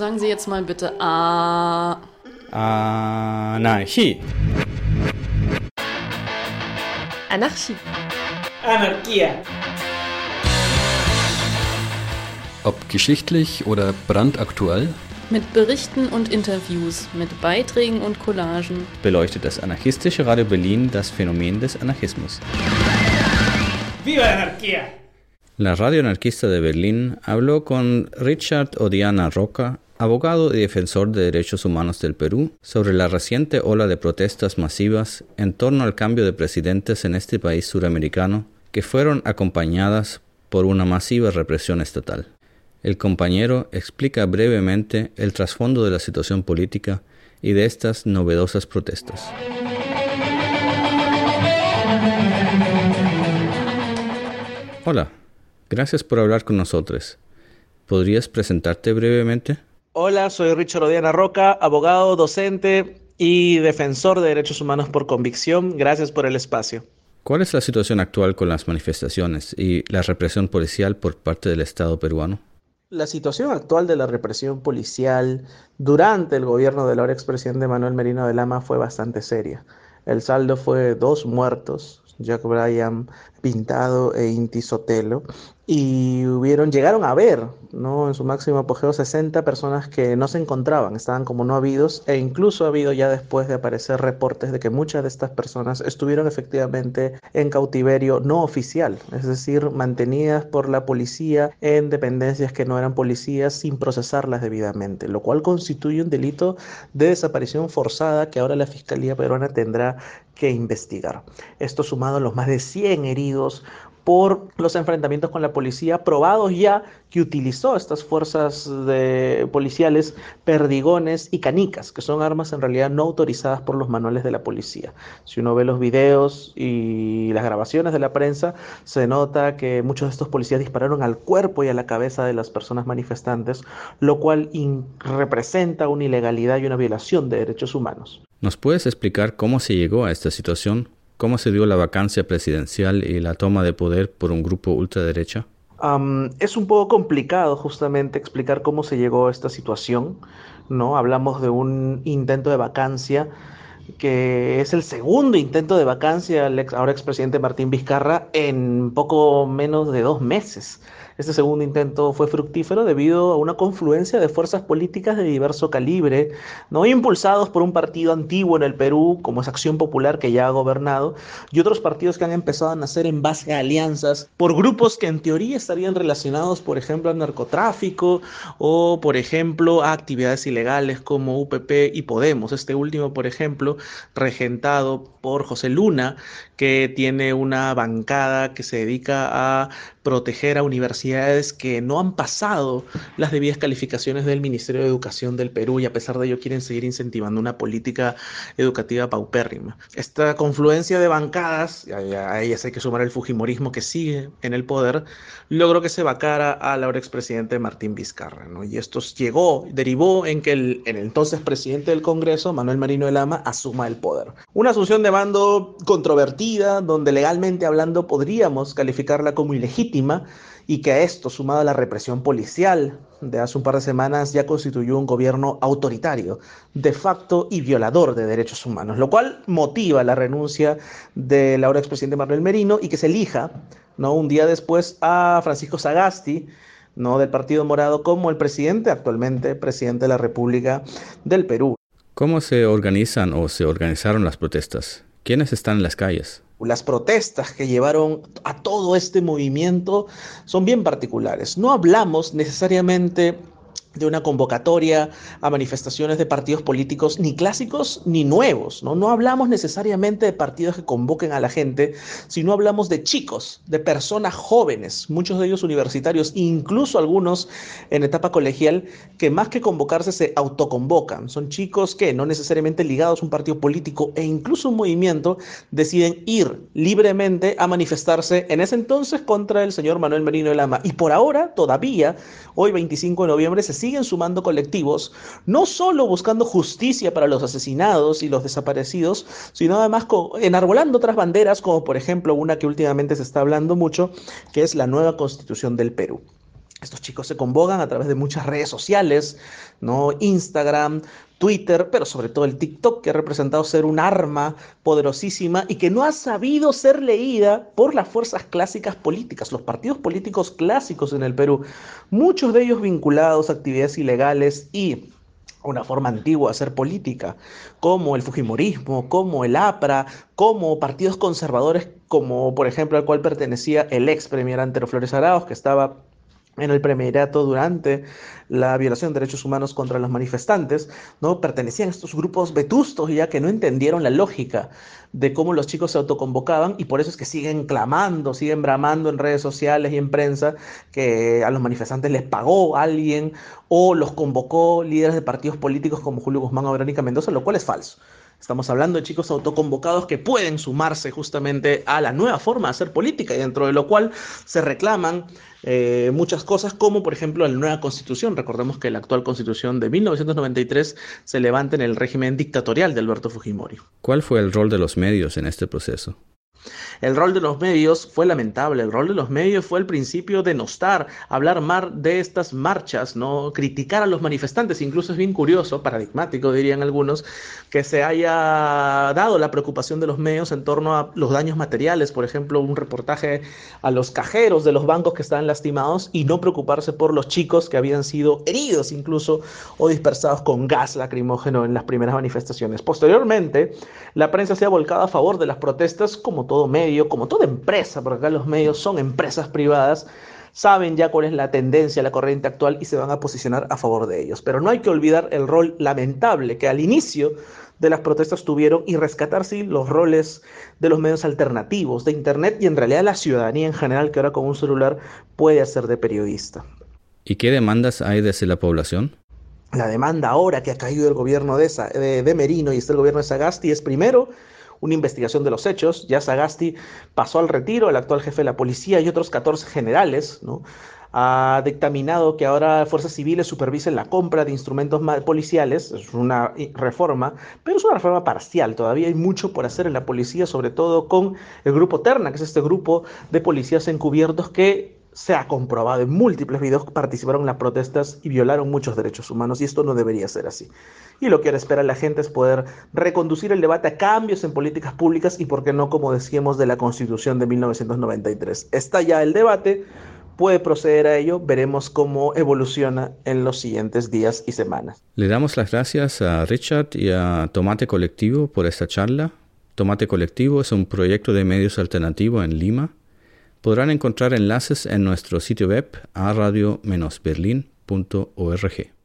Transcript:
Sagen Sie jetzt mal bitte A. Anarchie. Anarchie. Anarchia. Ob geschichtlich oder brandaktuell, Mit Berichten und Interviews, mit Beiträgen und Collagen. beleuchtet das anarchistische Radio Berlin das Phänomen des Anarchismus. ¡Viva la anarquía! La radio anarquista de Berlín habló con Richard Odiana Roca, abogado y defensor de derechos humanos del Perú, sobre la reciente ola de protestas masivas en torno al cambio de presidentes en este país suramericano, que fueron acompañadas por una masiva represión estatal. El compañero explica brevemente el trasfondo de la situación política y de estas novedosas protestas. Hola, gracias por hablar con nosotros. ¿Podrías presentarte brevemente? Hola, soy Richard Odiana Roca, abogado, docente y defensor de derechos humanos por convicción. Gracias por el espacio. ¿Cuál es la situación actual con las manifestaciones y la represión policial por parte del Estado peruano? La situación actual de la represión policial durante el gobierno del ahora expresidente Manuel Merino de Lama fue bastante seria. El saldo fue dos muertos, Jack Bryan Pintado e Inti Sotelo, y hubieron, llegaron a ver, ¿no? En su máximo apogeo 60 personas que no se encontraban, estaban como no habidos, e incluso ha habido ya después de aparecer reportes de que muchas de estas personas estuvieron efectivamente en cautiverio no oficial, es decir, mantenidas por la policía en dependencias que no eran policías sin procesarlas debidamente, lo cual constituye un delito de desaparición forzada que ahora la Fiscalía peruana tendrá que investigar. Esto sumado a los más de 100 heridos por los enfrentamientos con la policía, probados ya que utilizó estas fuerzas de policiales perdigones y canicas, que son armas en realidad no autorizadas por los manuales de la policía. Si uno ve los videos y las grabaciones de la prensa, se nota que muchos de estos policías dispararon al cuerpo y a la cabeza de las personas manifestantes, lo cual representa una ilegalidad y una violación de derechos humanos. ¿Nos puedes explicar cómo se llegó a esta situación? ¿Cómo se dio la vacancia presidencial y la toma de poder por un grupo ultraderecha? Es un poco complicado justamente explicar cómo se llegó a esta situación, ¿no? Hablamos de un intento de vacancia que es el segundo intento de vacancia del ex, ahora expresidente Martín Vizcarra en poco menos de dos meses. Este segundo intento fue fructífero debido a una confluencia de fuerzas políticas de diverso calibre, no impulsados por un partido antiguo en el Perú, como es Acción Popular, que ya ha gobernado, y otros partidos que han empezado a nacer en base a alianzas por grupos que en teoría estarían relacionados, por ejemplo, al narcotráfico o, por ejemplo, a actividades ilegales como UPP y Podemos. Este último, por ejemplo, regentado por José Luna, que tiene una bancada que se dedica a proteger a universidades que no han pasado las debidas calificaciones del Ministerio de Educación del Perú y a pesar de ello quieren seguir incentivando una política educativa paupérrima. Esta confluencia de bancadas, a ellas hay que sumar el Fujimorismo que sigue en el poder, logró que se vacara al ahora expresidente Martín Vizcarra. ¿no? Y esto llegó, derivó en que el, el entonces presidente del Congreso, Manuel Marino de Lama, asuma el poder. Una asunción de mando controvertida, donde legalmente hablando podríamos calificarla como ilegítima y que a esto, sumado a la represión policial de hace un par de semanas, ya constituyó un gobierno autoritario, de facto y violador de derechos humanos, lo cual motiva la renuncia del ahora expresidente Manuel Merino y que se elija ¿no? un día después a Francisco Sagasti, ¿no? del Partido Morado, como el presidente, actualmente presidente de la República del Perú. ¿Cómo se organizan o se organizaron las protestas? ¿Quiénes están en las calles? Las protestas que llevaron a todo este movimiento son bien particulares. No hablamos necesariamente de una convocatoria a manifestaciones de partidos políticos ni clásicos ni nuevos, ¿no? No hablamos necesariamente de partidos que convoquen a la gente, sino hablamos de chicos, de personas jóvenes, muchos de ellos universitarios, incluso algunos en etapa colegial, que más que convocarse se autoconvocan. Son chicos que, no necesariamente ligados a un partido político e incluso un movimiento, deciden ir libremente a manifestarse en ese entonces contra el señor Manuel Merino de Lama. Y por ahora, todavía, hoy 25 de noviembre, se siguen sumando colectivos, no solo buscando justicia para los asesinados y los desaparecidos, sino además enarbolando otras banderas, como por ejemplo una que últimamente se está hablando mucho, que es la nueva constitución del Perú. Estos chicos se convocan a través de muchas redes sociales, ¿no? Instagram, Twitter, pero sobre todo el TikTok, que ha representado ser un arma poderosísima y que no ha sabido ser leída por las fuerzas clásicas políticas, los partidos políticos clásicos en el Perú, muchos de ellos vinculados a actividades ilegales y una forma antigua de hacer política, como el Fujimorismo, como el APRA, como partidos conservadores, como por ejemplo al cual pertenecía el ex premier Antero Flores Arauz, que estaba en el premierato durante la violación de derechos humanos contra los manifestantes, ¿no? Pertenecían a estos grupos vetustos ya que no entendieron la lógica de cómo los chicos se autoconvocaban y por eso es que siguen clamando, siguen bramando en redes sociales y en prensa que a los manifestantes les pagó alguien o los convocó líderes de partidos políticos como Julio Guzmán o Verónica Mendoza, lo cual es falso. Estamos hablando de chicos autoconvocados que pueden sumarse justamente a la nueva forma de hacer política y dentro de lo cual se reclaman eh, muchas cosas como por ejemplo la nueva constitución. Recordemos que la actual constitución de 1993 se levanta en el régimen dictatorial de Alberto Fujimori. ¿Cuál fue el rol de los medios en este proceso? El rol de los medios fue lamentable, el rol de los medios fue al principio denostar, hablar mal de estas marchas, no criticar a los manifestantes, incluso es bien curioso, paradigmático dirían algunos, que se haya dado la preocupación de los medios en torno a los daños materiales, por ejemplo, un reportaje a los cajeros de los bancos que estaban lastimados y no preocuparse por los chicos que habían sido heridos incluso o dispersados con gas lacrimógeno en las primeras manifestaciones. Posteriormente, la prensa se ha volcado a favor de las protestas como todo medio, como toda empresa, porque acá los medios son empresas privadas, saben ya cuál es la tendencia, la corriente actual y se van a posicionar a favor de ellos. Pero no hay que olvidar el rol lamentable que al inicio de las protestas tuvieron y rescatar sí los roles de los medios alternativos, de Internet y en realidad la ciudadanía en general que ahora con un celular puede hacer de periodista. ¿Y qué demandas hay desde la población? La demanda ahora que ha caído el gobierno de, de, de Merino y está el gobierno de Sagasti es primero una investigación de los hechos. Ya Sagasti pasó al retiro, el actual jefe de la policía y otros 14 generales, ¿no? ha dictaminado que ahora fuerzas civiles supervisen la compra de instrumentos policiales, es una reforma, pero es una reforma parcial, todavía hay mucho por hacer en la policía, sobre todo con el grupo Terna, que es este grupo de policías encubiertos que se ha comprobado en múltiples videos participaron en las protestas y violaron muchos derechos humanos y esto no debería ser así. Y lo que ahora espera la gente es poder reconducir el debate a cambios en políticas públicas y, por qué no, como decíamos, de la Constitución de 1993. Está ya el debate, puede proceder a ello, veremos cómo evoluciona en los siguientes días y semanas. Le damos las gracias a Richard y a Tomate Colectivo por esta charla. Tomate Colectivo es un proyecto de medios alternativo en Lima Podrán encontrar enlaces en nuestro sitio web a radio-berlin.org.